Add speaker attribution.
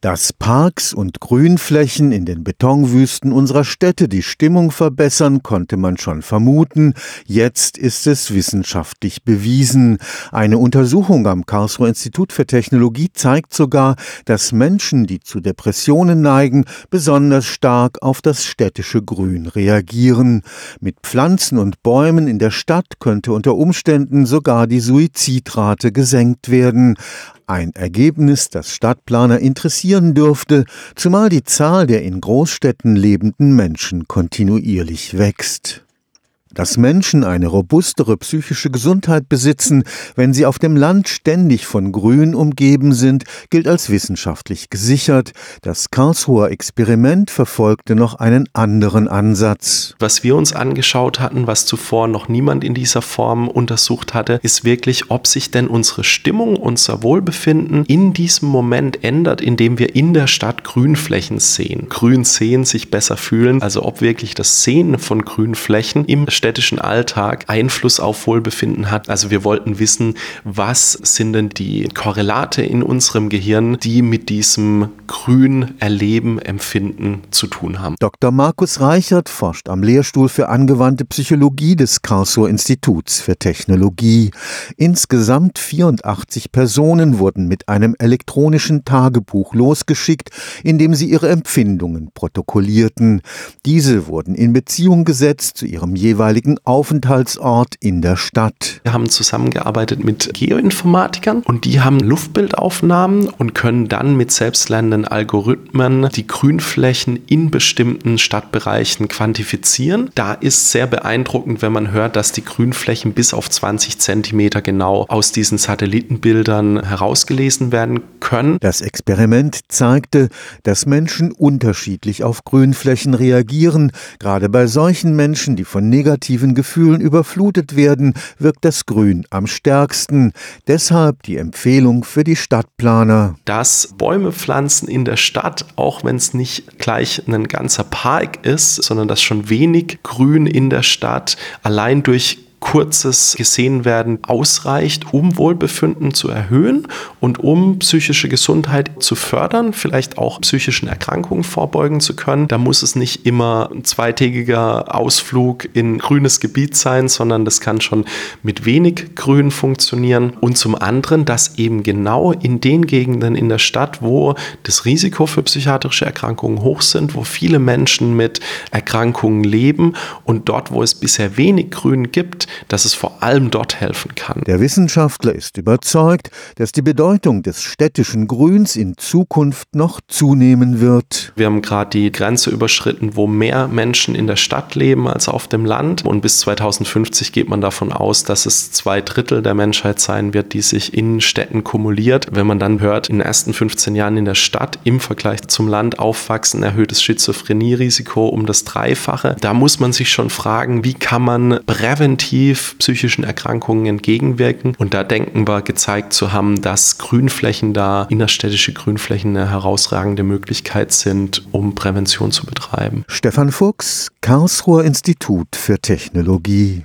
Speaker 1: Dass Parks und Grünflächen in den Betonwüsten unserer Städte die Stimmung verbessern, konnte man schon vermuten. Jetzt ist es wissenschaftlich bewiesen. Eine Untersuchung am Karlsruher Institut für Technologie zeigt sogar, dass Menschen, die zu Depressionen neigen, besonders stark auf das städtische Grün reagieren. Mit Pflanzen und Bäumen in der Stadt könnte unter Umständen sogar die Suizidrate gesenkt werden. Ein Ergebnis, das Stadtplaner interessieren dürfte, zumal die Zahl der in Großstädten lebenden Menschen kontinuierlich wächst. Dass Menschen eine robustere psychische Gesundheit besitzen, wenn sie auf dem Land ständig von Grün umgeben sind, gilt als wissenschaftlich gesichert. Das Karlsruher Experiment verfolgte noch einen anderen Ansatz.
Speaker 2: Was wir uns angeschaut hatten, was zuvor noch niemand in dieser Form untersucht hatte, ist wirklich, ob sich denn unsere Stimmung, unser Wohlbefinden in diesem Moment ändert, indem wir in der Stadt Grünflächen sehen. Grün sehen, sich besser fühlen, also ob wirklich das Sehen von Grünflächen im städtischen Alltag Einfluss auf Wohlbefinden hat. Also wir wollten wissen, was sind denn die Korrelate in unserem Gehirn, die mit diesem Grün erleben, empfinden zu tun haben.
Speaker 1: Dr. Markus Reichert forscht am Lehrstuhl für angewandte Psychologie des Karlsruher Instituts für Technologie. Insgesamt 84 Personen wurden mit einem elektronischen Tagebuch losgeschickt, in dem sie ihre Empfindungen protokollierten. Diese wurden in Beziehung gesetzt zu ihrem jeweiligen Aufenthaltsort in der Stadt.
Speaker 2: Wir haben zusammengearbeitet mit Geoinformatikern und die haben Luftbildaufnahmen und können dann mit selbstlernenden Algorithmen die Grünflächen in bestimmten Stadtbereichen quantifizieren. Da ist sehr beeindruckend, wenn man hört, dass die Grünflächen bis auf 20 Zentimeter genau aus diesen Satellitenbildern herausgelesen werden können.
Speaker 1: Das Experiment zeigte, dass Menschen unterschiedlich auf Grünflächen reagieren, gerade bei solchen Menschen, die von negativen negativen Gefühlen überflutet werden, wirkt das Grün am stärksten. Deshalb die Empfehlung für die Stadtplaner.
Speaker 2: Dass Bäume pflanzen in der Stadt, auch wenn es nicht gleich ein ganzer Park ist, sondern dass schon wenig Grün in der Stadt allein durch kurzes gesehen werden ausreicht, um Wohlbefinden zu erhöhen und um psychische Gesundheit zu fördern, vielleicht auch psychischen Erkrankungen vorbeugen zu können. Da muss es nicht immer ein zweitägiger Ausflug in grünes Gebiet sein, sondern das kann schon mit wenig Grün funktionieren. Und zum anderen, dass eben genau in den Gegenden in der Stadt, wo das Risiko für psychiatrische Erkrankungen hoch sind, wo viele Menschen mit Erkrankungen leben und dort, wo es bisher wenig Grün gibt, dass es vor allem dort helfen kann.
Speaker 1: Der Wissenschaftler ist überzeugt, dass die Bedeutung des städtischen Grüns in Zukunft noch zunehmen wird.
Speaker 2: Wir haben gerade die Grenze überschritten, wo mehr Menschen in der Stadt leben als auf dem Land. Und bis 2050 geht man davon aus, dass es zwei Drittel der Menschheit sein wird, die sich in Städten kumuliert. Wenn man dann hört, in den ersten 15 Jahren in der Stadt im Vergleich zum Land aufwachsen, erhöhtes Schizophrenierisiko um das Dreifache. Da muss man sich schon fragen, wie kann man präventiv präventiv psychischen Erkrankungen entgegenwirken. Und da denken wir gezeigt zu haben, dass Grünflächen da, innerstädtische Grünflächen eine herausragende Möglichkeit sind, um Prävention zu betreiben.
Speaker 1: Stefan Fuchs, Karlsruher Institut für Technologie.